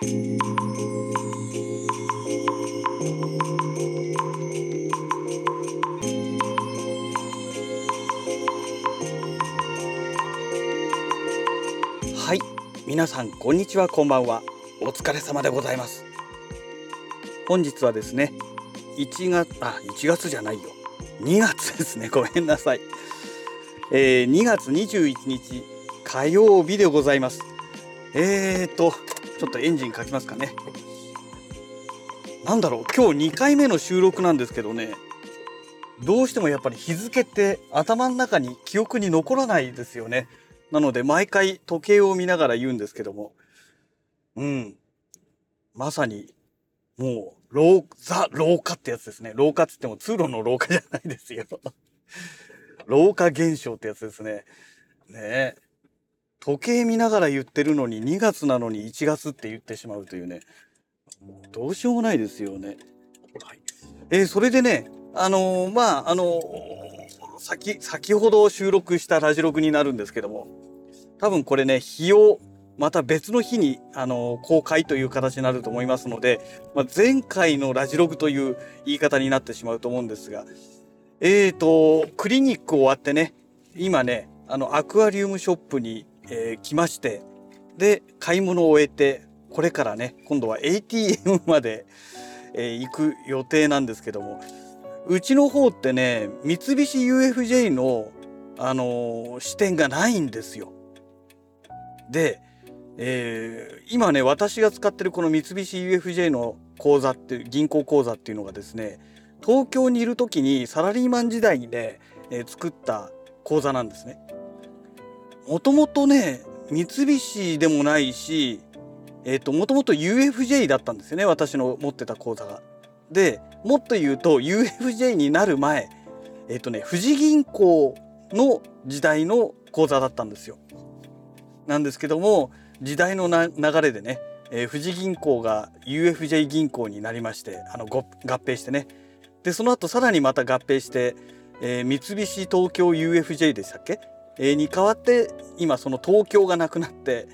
はい皆さんこんにちはこんばんは。お疲れ様でございます。本日はですね1月あ1月じゃないよ。2月ですね。ごめんなさい、えー、2月21日火曜日でございます。えーとちょっとエンジンかきますかね。なんだろう今日2回目の収録なんですけどね。どうしてもやっぱり日付って頭の中に記憶に残らないですよね。なので毎回時計を見ながら言うんですけども。うん。まさにもう廊ザ廊下ってやつですね。廊下っつっても通路の廊下じゃないですよ。廊下現象ってやつですね。ねえ。時計見ながら言ってるのに2月なのに1月って言ってしまうというねどうしようもないですよね。はい、えー、それでねあのー、まああのー、先先ほど収録したラジログになるんですけども多分これね日をまた別の日に、あの公開という形になると思いますので、まあ、前回のラジログという言い方になってしまうと思うんですがえーとクリニック終わってね今ねあのアクアリウムショップにえー、来ましてで買い物を終えてこれからね今度は ATM まで、えー、行く予定なんですけどもうちの方ってね三菱 UFJ の、あのー、支店がないんですよ。で、えー、今ね私が使ってるこの三菱 UFJ の口座って銀行口座っていうのがですね東京にいる時にサラリーマン時代にね、えー、作った口座なんですね。もともとね三菱でもないしえっ、ー、ともともと UFJ だったんですよね私の持ってた口座が。でもっと言うと UFJ になる前えっ、ー、とね富士銀行の時代の口座だったんですよ。なんですけども時代の流れでね、えー、富士銀行が UFJ 銀行になりましてあの合併してねでその後さらにまた合併して、えー、三菱東京 UFJ でしたっけ？えに代わって今その東京がなくなって、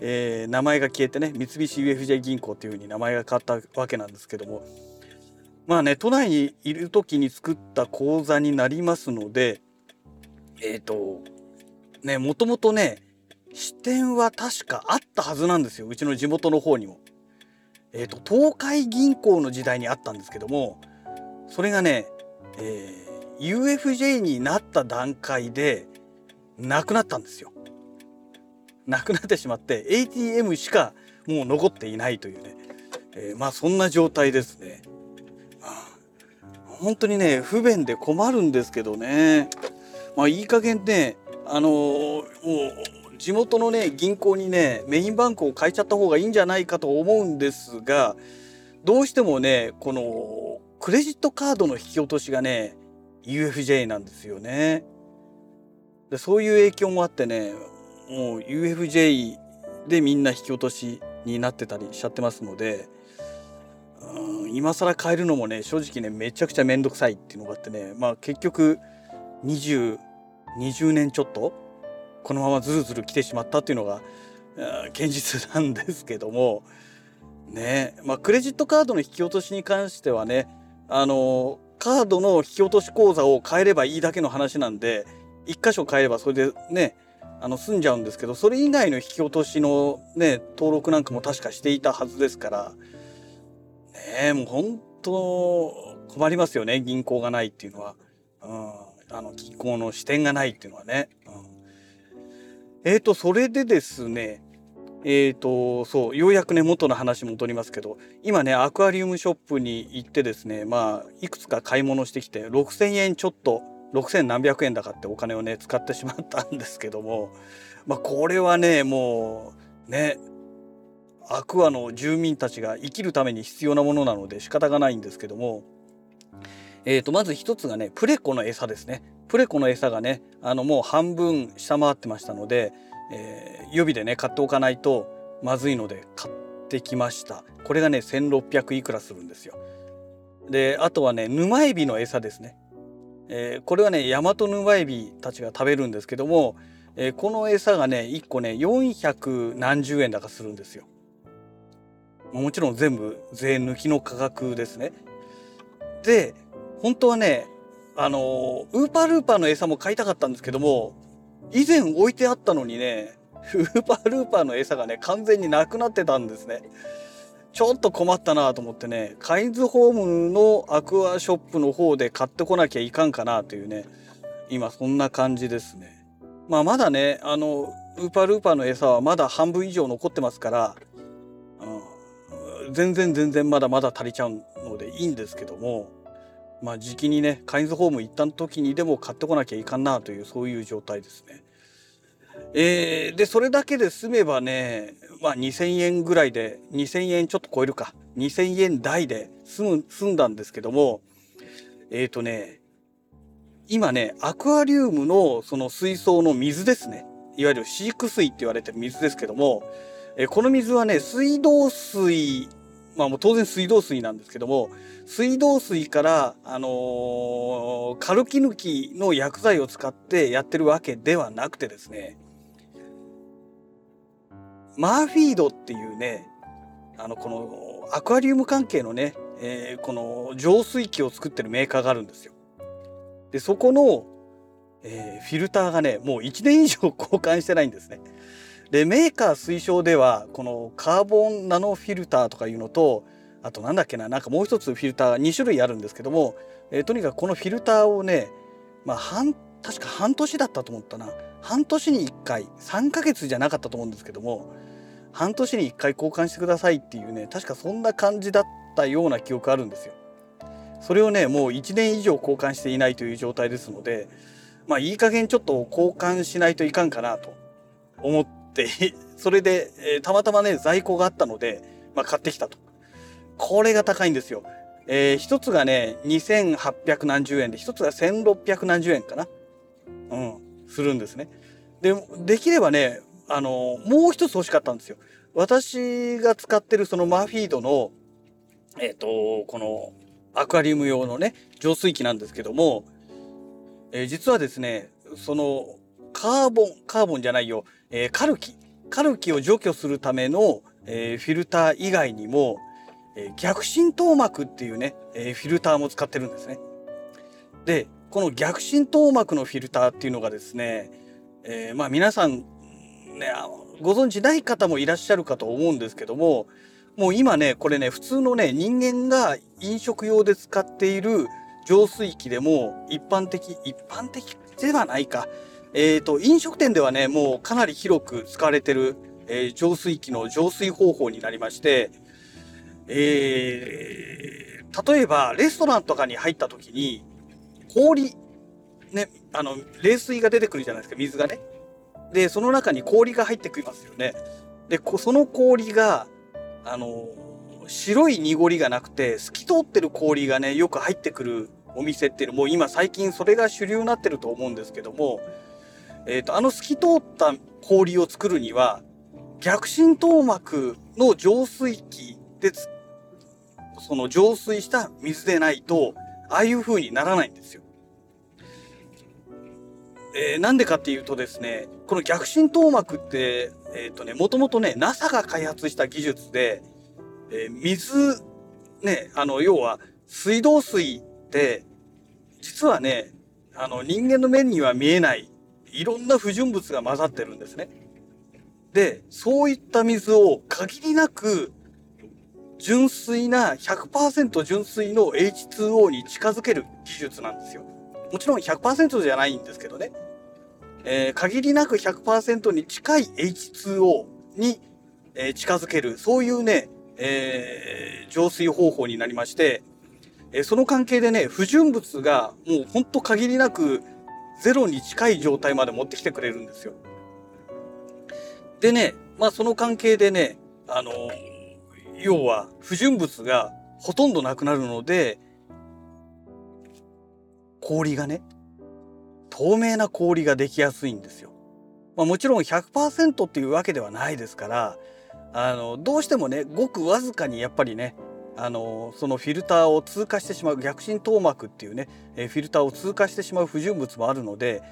えー、名前が消えてね三菱 UFJ 銀行というふうに名前が変わったわけなんですけどもまあね都内にいる時に作った口座になりますのでえっ、ー、とねもともとね支店は確かあったはずなんですようちの地元の方にも。えーと、東海銀行の時代にあったんですけどもそれがね、えー、UFJ になった段階でなくなったんですよ。なくなってしまって ATM しかもう残っていないというね、えー、まあそんな状態ですね。本当にね不便で困るんですけどねまあいい加減ねあのー、もう地元のね銀行にねメインバンクを変えちゃった方がいいんじゃないかと思うんですがどうしてもねこのクレジットカードの引き落としがね UFJ なんですよね。でそういう影響もあってねもう UFJ でみんな引き落としになってたりしちゃってますのでうん今更変えるのもね正直ねめちゃくちゃ面倒くさいっていうのがあってねまあ結局2020年ちょっとこのままずるずる来てしまったっていうのが現実なんですけどもねまあクレジットカードの引き落としに関してはねあのカードの引き落とし口座を変えればいいだけの話なんで1箇所変えればそれでねあの済んじゃうんですけどそれ以外の引き落としのね登録なんかも確かしていたはずですからねもう本当困りますよね銀行がないっていうのは、うん、あの銀行の支店がないっていうのはね。うん、えっ、ー、とそれでですねえーとそうようやくね元の話戻りますけど今ねアクアリウムショップに行ってですねまあいくつか買い物してきて6,000円ちょっと6,000何百円だかってお金をね使ってしまったんですけどもまあこれはねもうねアクアの住民たちが生きるために必要なものなので仕方がないんですけどもえー、とまず一つがねプレコの餌ですね。プレコの餌がねあのもう半分下回ってましたので、えー、予備でね買っておかないとまずいので買ってきました。これがね1600いくらするんですよ。であとはね沼エビの餌ですね。えー、これはねヤマトヌバエビたちが食べるんですけども、えー、この餌がね1個ね400何十円だかするんですよ。もちろん全部税抜きの価格ですね。で本当はねあのウーパールーパーの餌も買いたかったんですけども以前置いてあったのにねウーパールーパーの餌がね完全になくなってたんですね。ちょっと困ったなと思ってねカインズホームのアクアショップの方で買ってこなきゃいかんかなというね今そんな感じですね。まあまだねあのウーパールーパーの餌はまだ半分以上残ってますから、うん、全然全然まだまだ足りちゃうのでいいんですけどもまあ時期にねカインズホーム行った時にでも買ってこなきゃいかんなというそういう状態ですね。えー、でそれだけで済めばねまあ2,000円ぐらいで2,000円ちょっと超えるか。2,000円台で済む済んだんですけどもえっ、ー、とね今ねアクアリウムのその水槽の水ですね。いわゆる飼育水って言われてる水ですけども、え、この水はね水道水まあもう当然水道水なんですけども水道水から、あのー、カルキ抜きの薬剤を使ってやってるわけではなくてですねマーフィードっていうねあのこのアクアリウム関係のね、えー、この浄水器を作ってるメーカーがあるんですよ。でそこの、えー、フィルターがねもう1年以上交換してないんですね。でメーカー推奨ではこのカーボンナノフィルターとかいうのとあとなんだっけななんかもう一つフィルターが2種類あるんですけども、えー、とにかくこのフィルターをねまあ半確か半年だったと思ったな半年に1回3ヶ月じゃなかったと思うんですけども半年に1回交換してくださいっていうね確かそんな感じだったような記憶あるんですよ。それをねもう1年以上交換していないという状態ですのでまあいい加減ちょっと交換しないといかんかなと思って それで、え、たまたまね在庫があったので、まあ、買ってきたと。これが高いんですよ。えー、一つがね2800何十円で一つが1600何十円かな。うん、するんですね。でできればねあのもう一つ欲しかったんですよ。私が使ってるそのマフィードのえっ、ー、とこのアクアリウム用のね浄水器なんですけども、えー、実はですねそのカーボンカーボンじゃないよ、えー、カルキカルキを除去するための、えー、フィルター以外にも、え逆浸透膜っていうね、えフィルターも使ってるんですね。でこの逆浸透膜のフィルターっていうのがですね、えまあ皆さんねご存知ない方もいらっしゃるかと思うんですけどももう今ねこれね普通のね人間が飲食用で使っている浄水器でも一般的一般的ではないか。えっ、ー、と飲食店ではねもうかなり広く使われてる、えー、浄水器の浄水方法になりましてえー、例えばレストランとかに入った時に氷ねあの冷水が出てくるじゃないですか水がね。で、その中に氷が入ってきますよね。で、その氷が、あの、白い濁りがなくて、透き通ってる氷がね、よく入ってくるお店っていうのも、今最近それが主流になってると思うんですけども、えっ、ー、と、あの透き通った氷を作るには、逆浸透膜の浄水器でその浄水した水でないと、ああいう風にならないんですよ。えー、なんでかっていうとですね、この逆浸透膜って、えっ、ー、とね、もともとね、NASA が開発した技術で、えー、水、ね、あの、要は水道水って、実はね、あの、人間の目には見えない、いろんな不純物が混ざってるんですね。で、そういった水を限りなく純粋な100%純粋の H2O に近づける技術なんですよ。もちろん100%じゃないんですけどね。えー、限りなく100%に近い H2O に、えー、近づける、そういうね、えー、浄水方法になりまして、えその関係でね、不純物がもうほんと限りなくゼロに近い状態まで持ってきてくれるんですよ。でね、まあその関係でね、あの要は不純物がほとんどなくなるので、氷がね、透明な氷ができやすいんですよ。まあ、もちろん100%っていうわけではないですからあのどうしてもねごくわずかにやっぱりねあのそのフィルターを通過してしまう逆浸透膜っていうねフィルターを通過してしまう不純物もあるので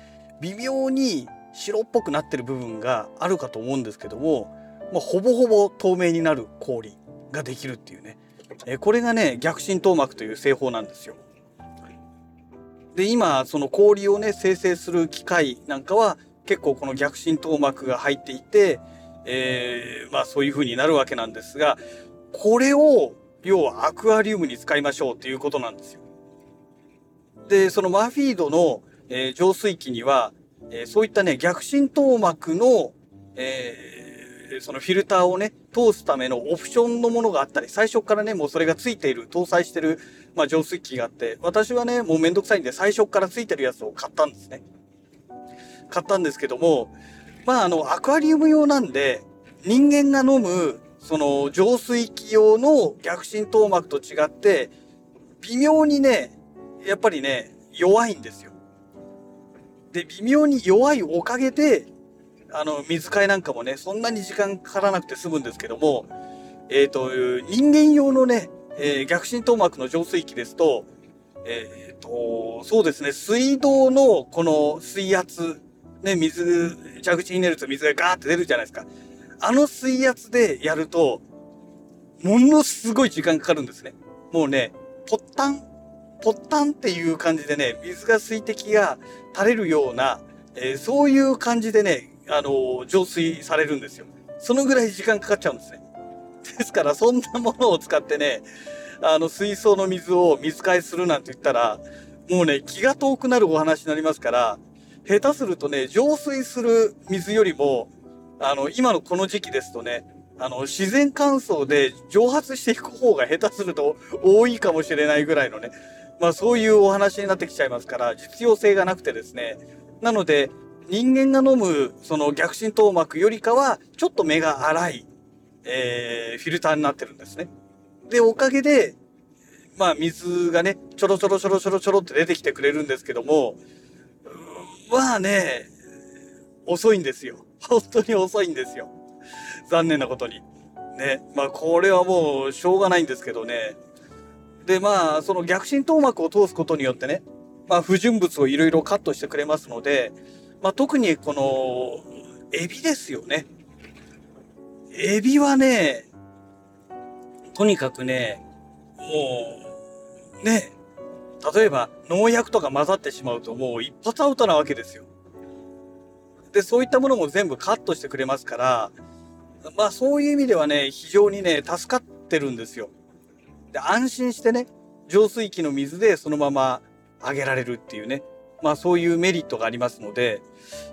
微妙に白っぽくなってる部分があるかと思うんですけども、まあ、ほぼほぼ透明になる氷ができるっていうね、これがね逆浸透膜という製法なんですよ。で今その氷をね生成する機械なんかは結構この逆浸透膜が入っていて、えー、まあそういう風になるわけなんですがこれを要はアクアリウムに使いましょうっていうことなんですよ。でそのマフィードの、えー、浄水器には、えー、そういったね逆浸透膜の、えーそのフィルターをね、通すためのオプションのものがあったり、最初からね、もうそれがついている、搭載してる、まあ、浄水器があって、私はね、もうめんどくさいんで、最初からついてるやつを買ったんですね。買ったんですけども、まあ、あの、アクアリウム用なんで、人間が飲む、その、浄水器用の逆浸透膜と違って、微妙にね、やっぱりね、弱いんですよ。で、微妙に弱いおかげで、あの、水替えなんかもね、そんなに時間かからなくて済むんですけども、えっ、ー、と、人間用のね、えー、逆浸透膜の浄水器ですと、えっ、ー、と、そうですね、水道のこの水圧、ね、水、蛇口に入れると水がガーって出るじゃないですか。あの水圧でやると、ものすごい時間かかるんですね。もうね、ポッタン、ポッタンっていう感じでね、水が水滴が垂れるような、えー、そういう感じでね、あの、浄水されるんですよ。そのぐらい時間かかっちゃうんですね。ですから、そんなものを使ってね、あの、水槽の水を水替えするなんて言ったら、もうね、気が遠くなるお話になりますから、下手するとね、浄水する水よりも、あの、今のこの時期ですとね、あの、自然乾燥で蒸発していく方が下手すると多いかもしれないぐらいのね、まあそういうお話になってきちゃいますから、実用性がなくてですね、なので、人間が飲むその逆浸透膜よりかはちょっと目が粗い、えー、フィルターになってるんですね。で、おかげで、まあ水がね、ちょろちょろちょろちょろちょろって出てきてくれるんですけども、まあね、遅いんですよ。本当に遅いんですよ。残念なことに。ね。まあこれはもうしょうがないんですけどね。でまあその逆浸透膜を通すことによってね、まあ不純物をいろいろカットしてくれますので、まあ、特にこの、エビですよね。エビはね、とにかくね、もう、ね、例えば農薬とか混ざってしまうともう一発アウトなわけですよ。で、そういったものも全部カットしてくれますから、まあそういう意味ではね、非常にね、助かってるんですよ。で、安心してね、浄水器の水でそのままあげられるっていうね。まあそういうメリットがありますので、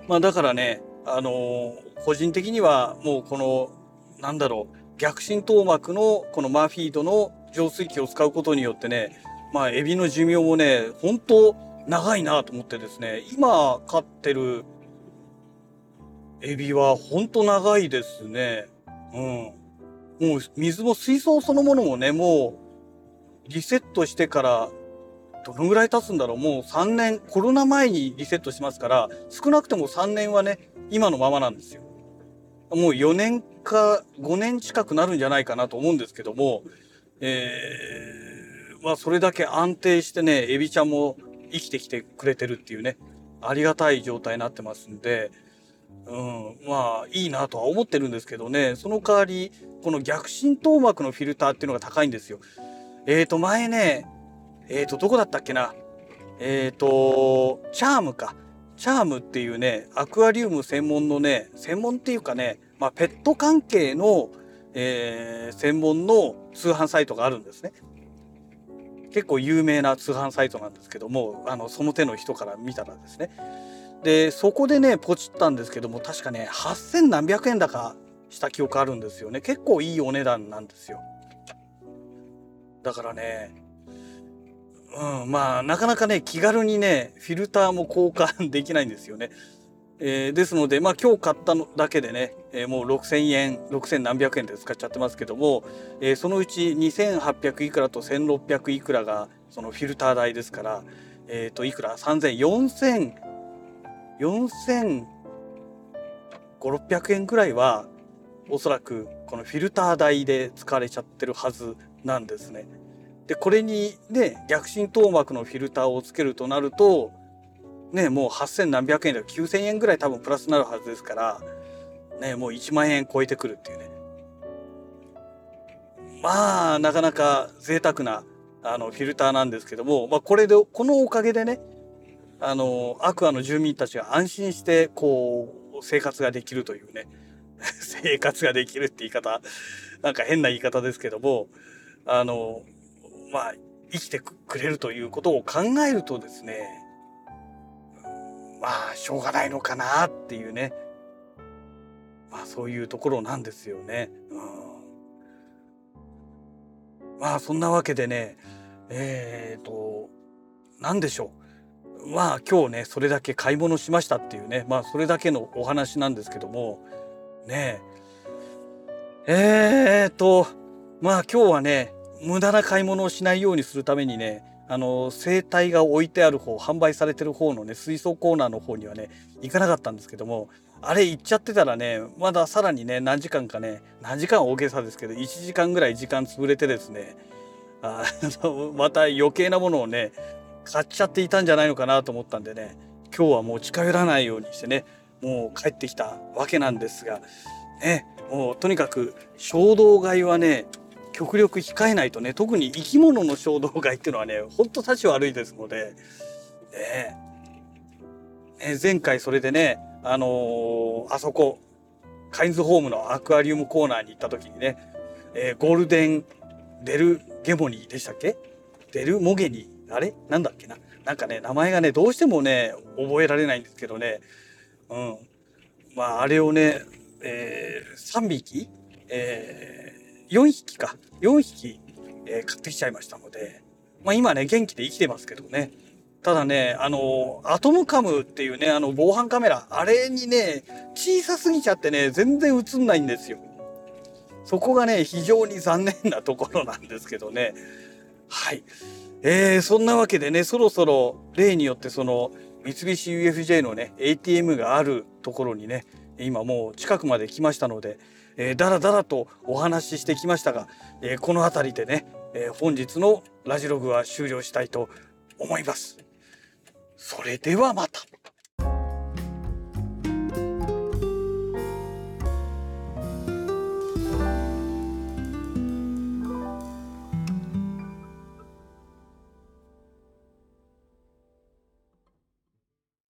まあだからね、あのー、個人的にはもうこの、なんだろう、逆浸透膜のこのマフィードの浄水器を使うことによってね、まあエビの寿命もね、本当長いなと思ってですね、今飼ってるエビは本当長いですね。うん。もう水も水槽そのものもね、もうリセットしてからどのぐらい経つんだろうもう3年、コロナ前にリセットしますから、少なくとも3年はね、今のままなんですよ。もう4年か5年近くなるんじゃないかなと思うんですけども、えー、まあそれだけ安定してね、エビちゃんも生きてきてくれてるっていうね、ありがたい状態になってますんで、うん、まあいいなとは思ってるんですけどね、その代わり、この逆浸透膜のフィルターっていうのが高いんですよ。えーと前ね、えっ、ー、と、どこだったっけな？えっ、ー、と、チャームか。チャームっていうね、アクアリウム専門のね、専門っていうかね、まあ、ペット関係の、えー、専門の通販サイトがあるんですね。結構有名な通販サイトなんですけども、あの、その手の人から見たらですね。で、そこでね、ポチったんですけども、確かね、8000何百円だかした記憶あるんですよね。結構いいお値段なんですよ。だからね、うん、まあなかなかね気軽にねフィルターも交換できないんですよね。えー、ですのでまあ今日買ったのだけでね、えー、もう6,000円6,000何百円で使っちゃってますけども、えー、そのうち2,800いくらと1,600いくらがそのフィルター代ですから、えー、といくら？3,000 4,000 4,500600円くらいはおそらくこのフィルター代で使われちゃってるはずなんですね。でこれにね逆浸透膜のフィルターをつけるとなるとねもう8,000何百円で9,000円ぐらい多分プラスになるはずですからねもう1万円超えてくるっていうね。まあなかなか贅沢なあのフィルターなんですけども、まあ、これでこのおかげでねあのアクアの住民たちが安心してこう生活ができるというね。生活ができるって言い方なんか変な言い方ですけどもあのまあ生きてくれるということを考えるとですねまあしょうがないのかなっていうね。まあそういうところなんですよね。うん、まあそんなわけでねえっ、ー、と何でしょう。まあ今日ねそれだけ買い物しましたっていうね。まあそれだけのお話なんですけども。ねえ。えー、とまあ今日はね無駄な買い物をしないようにするためにねあの生体が置いてある方販売されてる方のね水槽コーナーの方にはね行かなかったんですけどもあれ行っちゃってたらねまださらにね何時間かね何時間大げさですけど1時間ぐらい時間潰れてですね あのまた余計なものをね買っちゃっていたんじゃないのかなと思ったんでね今日はもう近寄らないようにしてねもう帰ってきたわけなんですがねもうとにかく衝動買いはね極力控えないとね特に生き物の衝動買いっていうのはねほんと立ち悪いですので、ねね、前回それでねあのー、あそこカインズホームのアクアリウムコーナーに行った時にね、えー、ゴールデンデルゲモニーでしたっけ？デルモゲニー？あれ？なんだっけな？なんかね名前がねどうしてもね覚えられないんですけどね。うん。まああれをね、えー、3匹？えー4匹か、4匹、えー、買ってきちゃいましたので、まあ今ね、元気で生きてますけどね。ただね、あの、アトムカムっていうね、あの防犯カメラ、あれにね、小さすぎちゃってね、全然映んないんですよ。そこがね、非常に残念なところなんですけどね。はい。えー、そんなわけでね、そろそろ例によってその三菱 UFJ のね、ATM があるところにね、今もう近くまで来ましたので、えー、だらだらとお話ししてきましたが、えー、この辺りでね、えー、本日のラジログは終了したいと思います。それではまた。